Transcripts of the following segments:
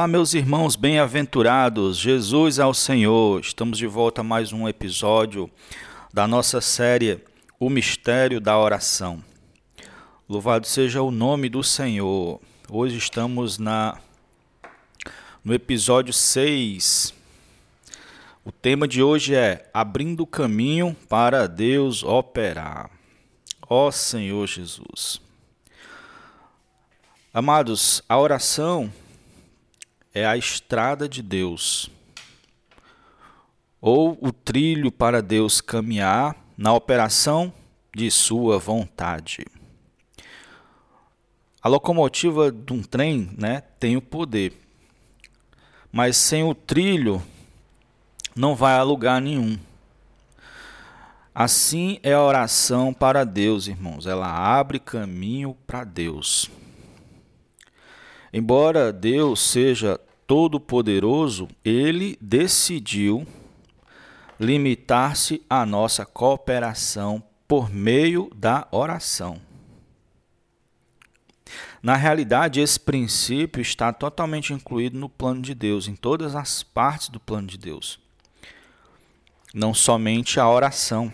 Olá, meus irmãos bem-aventurados, Jesus é o Senhor. Estamos de volta a mais um episódio da nossa série O Mistério da Oração. Louvado seja o nome do Senhor. Hoje estamos na no episódio 6. O tema de hoje é Abrindo caminho para Deus operar. Ó Senhor Jesus. Amados, a oração é a estrada de Deus, ou o trilho para Deus caminhar na operação de Sua vontade. A locomotiva de um trem né, tem o poder, mas sem o trilho não vai a lugar nenhum. Assim é a oração para Deus, irmãos. Ela abre caminho para Deus. Embora Deus seja todo-poderoso, ele decidiu limitar-se à nossa cooperação por meio da oração. Na realidade, esse princípio está totalmente incluído no plano de Deus, em todas as partes do plano de Deus. Não somente a oração.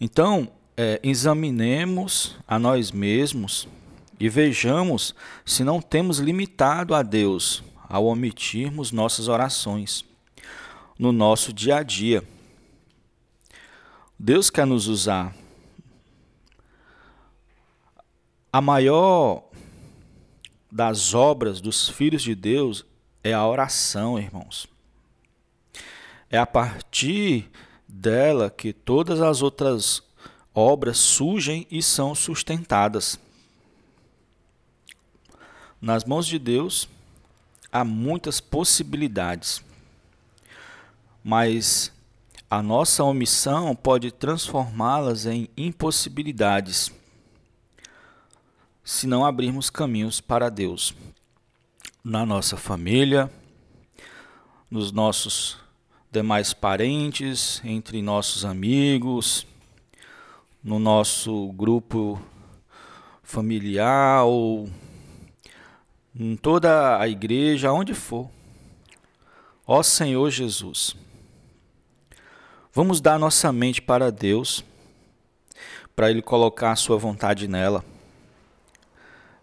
Então, é, examinemos a nós mesmos e vejamos se não temos limitado a Deus ao omitirmos nossas orações no nosso dia a dia. Deus quer nos usar. A maior das obras dos filhos de Deus é a oração, irmãos. É a partir dela que todas as outras obras surgem e são sustentadas. Nas mãos de Deus há muitas possibilidades, mas a nossa omissão pode transformá-las em impossibilidades se não abrirmos caminhos para Deus. Na nossa família, nos nossos demais parentes, entre nossos amigos, no nosso grupo familiar ou em toda a igreja, aonde for. Ó Senhor Jesus, vamos dar nossa mente para Deus, para Ele colocar a Sua vontade nela.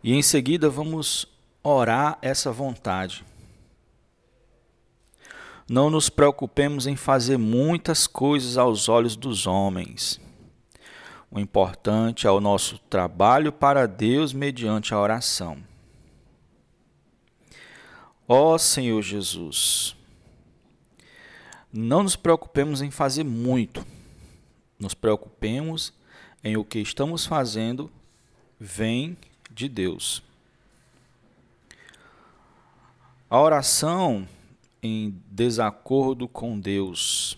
E em seguida vamos orar essa vontade. Não nos preocupemos em fazer muitas coisas aos olhos dos homens. O importante é o nosso trabalho para Deus mediante a oração. Ó Senhor Jesus, não nos preocupemos em fazer muito, nos preocupemos em o que estamos fazendo vem de Deus. A oração em desacordo com Deus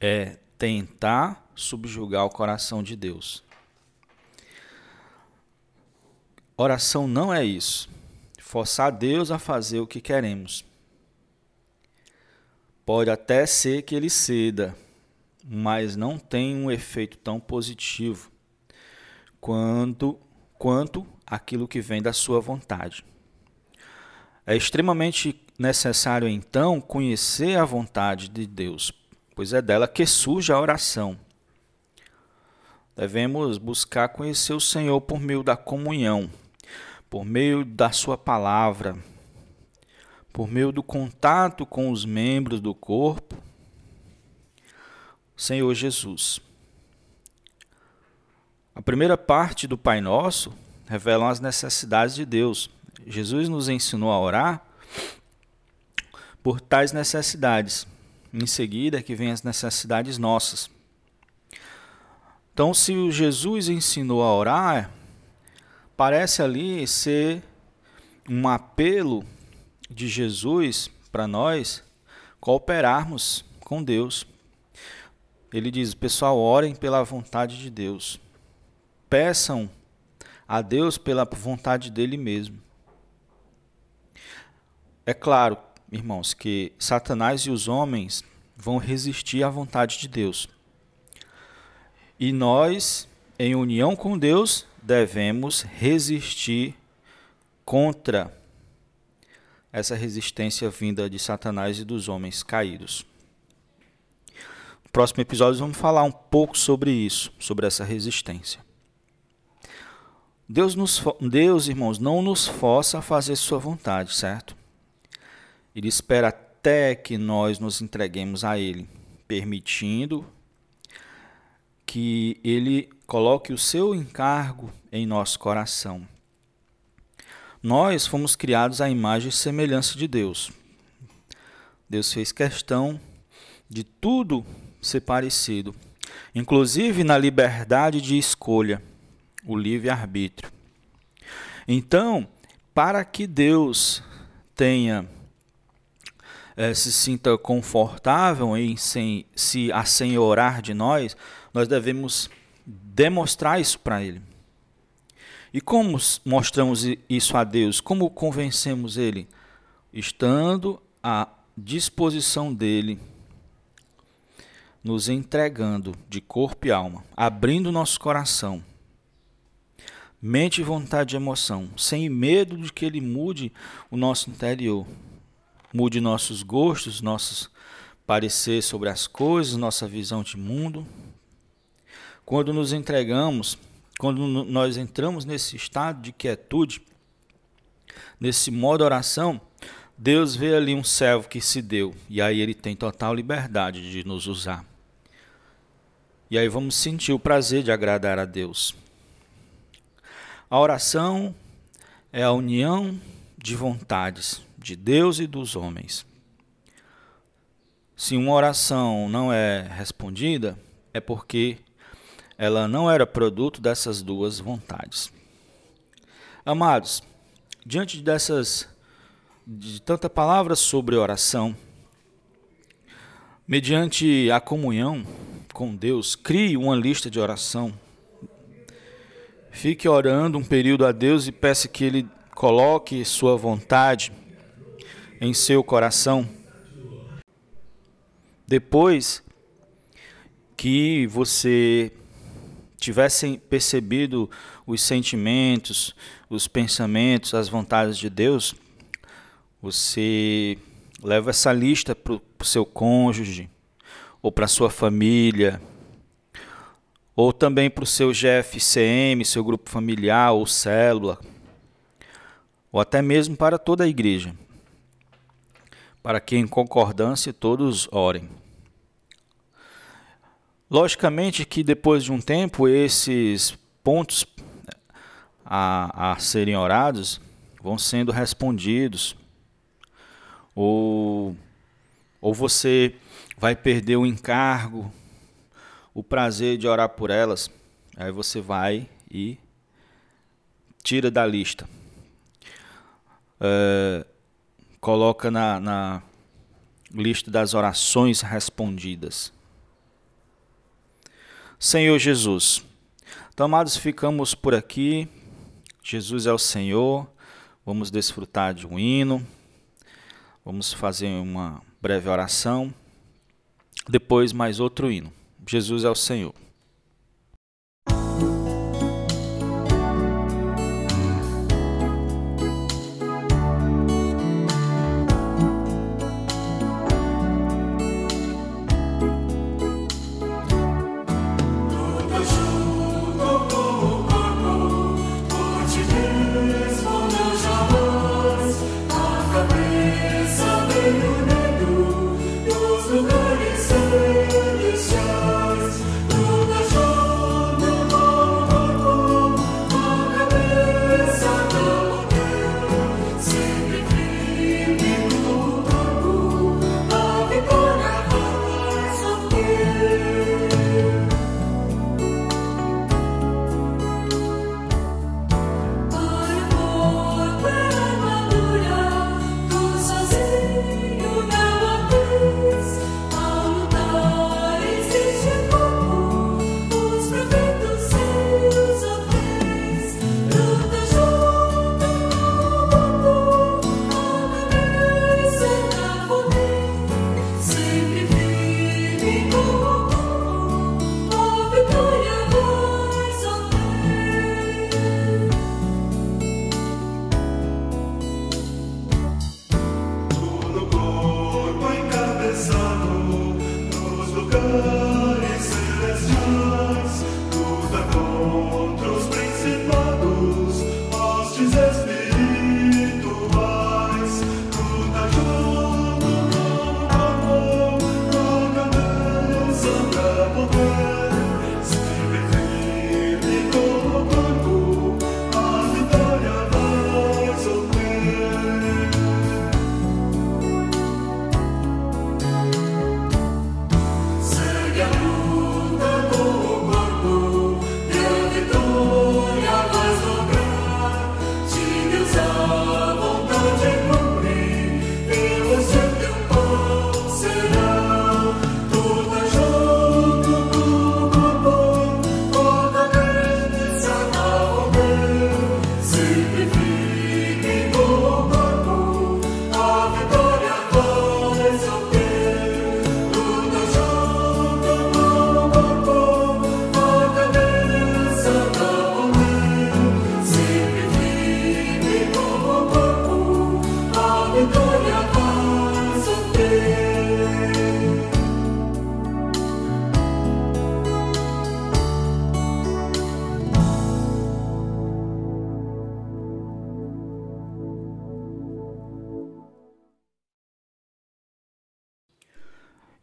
é tentar subjugar o coração de Deus. Oração não é isso forçar Deus a fazer o que queremos. Pode até ser que ele ceda, mas não tem um efeito tão positivo quanto, quanto aquilo que vem da sua vontade. É extremamente necessário, então, conhecer a vontade de Deus, pois é dela que surge a oração. Devemos buscar conhecer o Senhor por meio da comunhão por meio da Sua palavra, por meio do contato com os membros do corpo, Senhor Jesus. A primeira parte do Pai Nosso revela as necessidades de Deus. Jesus nos ensinou a orar por tais necessidades. Em seguida é que vem as necessidades nossas. Então, se Jesus ensinou a orar, parece ali ser um apelo de Jesus para nós cooperarmos com Deus. Ele diz: pessoal, orem pela vontade de Deus. Peçam a Deus pela vontade dele mesmo. É claro, irmãos, que Satanás e os homens vão resistir à vontade de Deus. E nós, em união com Deus, devemos resistir contra essa resistência vinda de Satanás e dos homens caídos. No próximo episódio vamos falar um pouco sobre isso, sobre essa resistência. Deus, nos, Deus, irmãos, não nos força a fazer sua vontade, certo? Ele espera até que nós nos entreguemos a Ele, permitindo que Ele coloque o seu encargo em nosso coração. Nós fomos criados à imagem e semelhança de Deus. Deus fez questão de tudo ser parecido, inclusive na liberdade de escolha, o livre-arbítrio. Então, para que Deus tenha é, se sinta confortável em sem, se assenhorar de nós, nós devemos demonstrar isso para Ele. E como mostramos isso a Deus? Como convencemos Ele? Estando à disposição dEle, nos entregando de corpo e alma, abrindo nosso coração, mente, vontade e emoção, sem medo de que Ele mude o nosso interior, mude nossos gostos, nossos parecer sobre as coisas, nossa visão de mundo. Quando nos entregamos, quando nós entramos nesse estado de quietude, nesse modo oração, Deus vê ali um servo que se deu e aí ele tem total liberdade de nos usar. E aí vamos sentir o prazer de agradar a Deus. A oração é a união de vontades de Deus e dos homens. Se uma oração não é respondida, é porque ela não era produto dessas duas vontades. Amados, diante dessas de tanta palavra sobre oração, mediante a comunhão com Deus, crie uma lista de oração. Fique orando um período a Deus e peça que Ele coloque sua vontade em seu coração. Depois que você tivessem percebido os sentimentos, os pensamentos, as vontades de Deus, você leva essa lista para o seu cônjuge, ou para sua família, ou também para o seu GFCM, seu grupo familiar ou célula, ou até mesmo para toda a igreja, para que em concordância todos orem. Logicamente que depois de um tempo esses pontos a, a serem orados vão sendo respondidos. Ou, ou você vai perder o encargo, o prazer de orar por elas. Aí você vai e tira da lista. É, coloca na, na lista das orações respondidas. Senhor Jesus. Então, amados, ficamos por aqui. Jesus é o Senhor. Vamos desfrutar de um hino. Vamos fazer uma breve oração. Depois, mais outro hino. Jesus é o Senhor.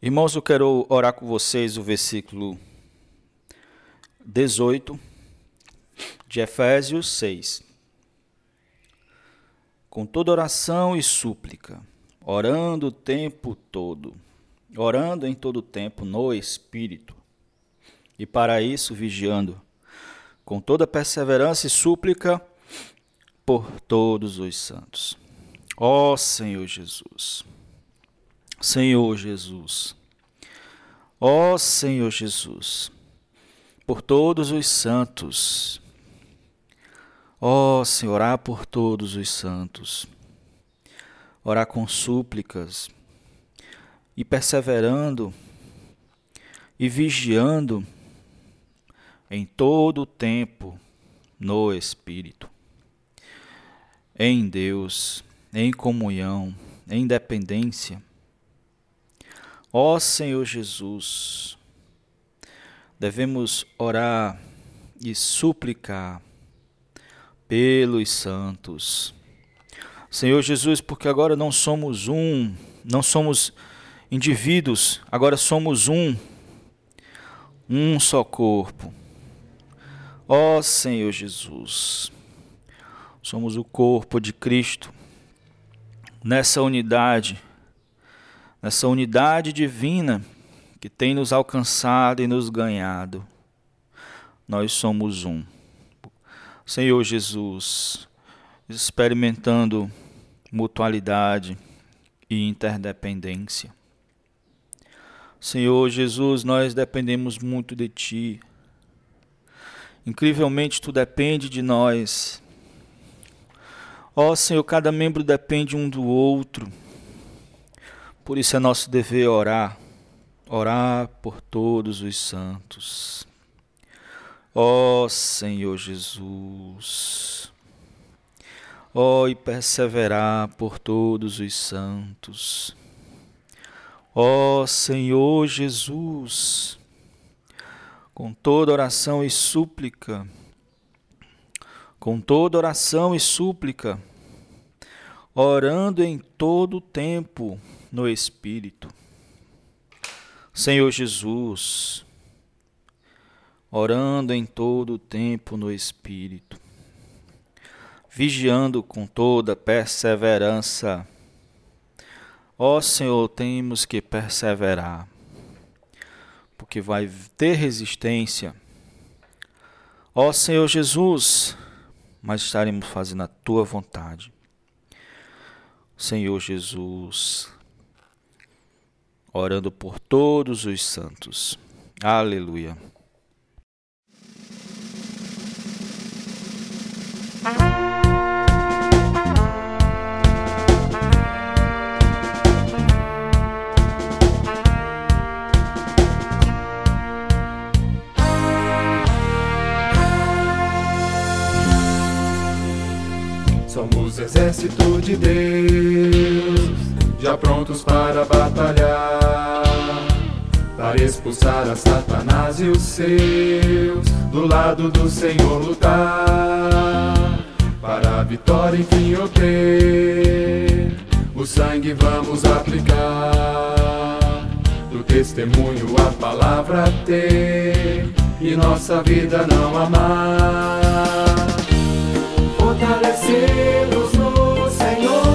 Irmãos, eu quero orar com vocês o versículo 18 de Efésios 6. Com toda oração e súplica, orando o tempo todo, orando em todo o tempo no Espírito, e para isso vigiando, com toda perseverança e súplica por todos os santos. Ó Senhor Jesus. Senhor Jesus. Ó Senhor Jesus, por todos os santos. Ó Senhor, orar por todos os santos. Orar com súplicas e perseverando e vigiando em todo o tempo no Espírito, em Deus, em comunhão, em dependência Ó Senhor Jesus, devemos orar e suplicar pelos santos. Senhor Jesus, porque agora não somos um, não somos indivíduos, agora somos um, um só corpo. Ó Senhor Jesus, somos o corpo de Cristo, nessa unidade nessa unidade divina que tem nos alcançado e nos ganhado. Nós somos um. Senhor Jesus, experimentando mutualidade e interdependência. Senhor Jesus, nós dependemos muito de Ti. Incrivelmente, Tu depende de nós. Ó Senhor, cada membro depende um do outro. Por isso é nosso dever orar, orar por todos os santos. Ó oh, Senhor Jesus, ó oh, e perseverar por todos os santos. Ó oh, Senhor Jesus, com toda oração e súplica, com toda oração e súplica, orando em todo o tempo, no Espírito. Senhor Jesus, orando em todo o tempo no Espírito, vigiando com toda perseverança. Ó Senhor, temos que perseverar, porque vai ter resistência. Ó Senhor Jesus, mas estaremos fazendo a tua vontade. Senhor Jesus, orando por todos os santos. Aleluia. Somos exército de Deus já prontos para batalhar, para expulsar a Satanás e os seus, do lado do Senhor lutar, para a vitória enfim obter. O sangue vamos aplicar, do testemunho a palavra ter, e nossa vida não amar. Fortalecidos no Senhor.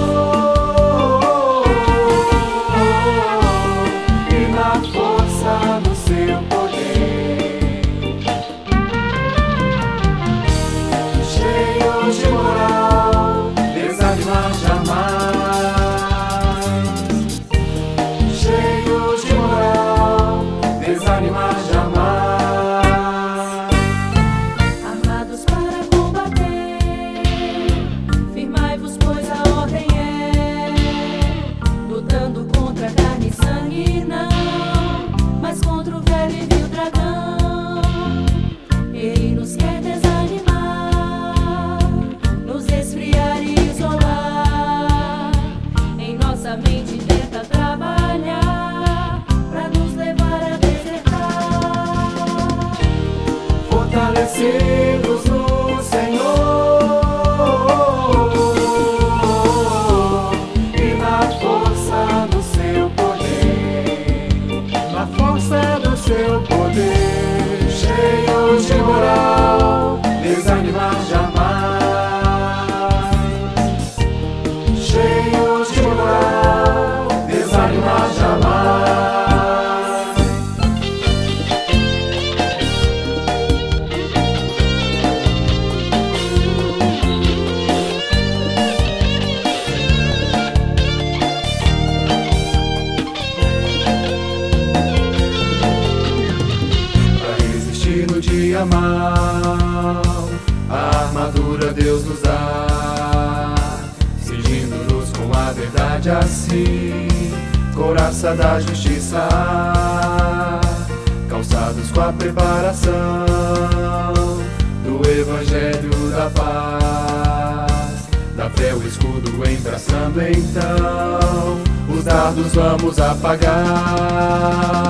Então, os dardos vamos apagar,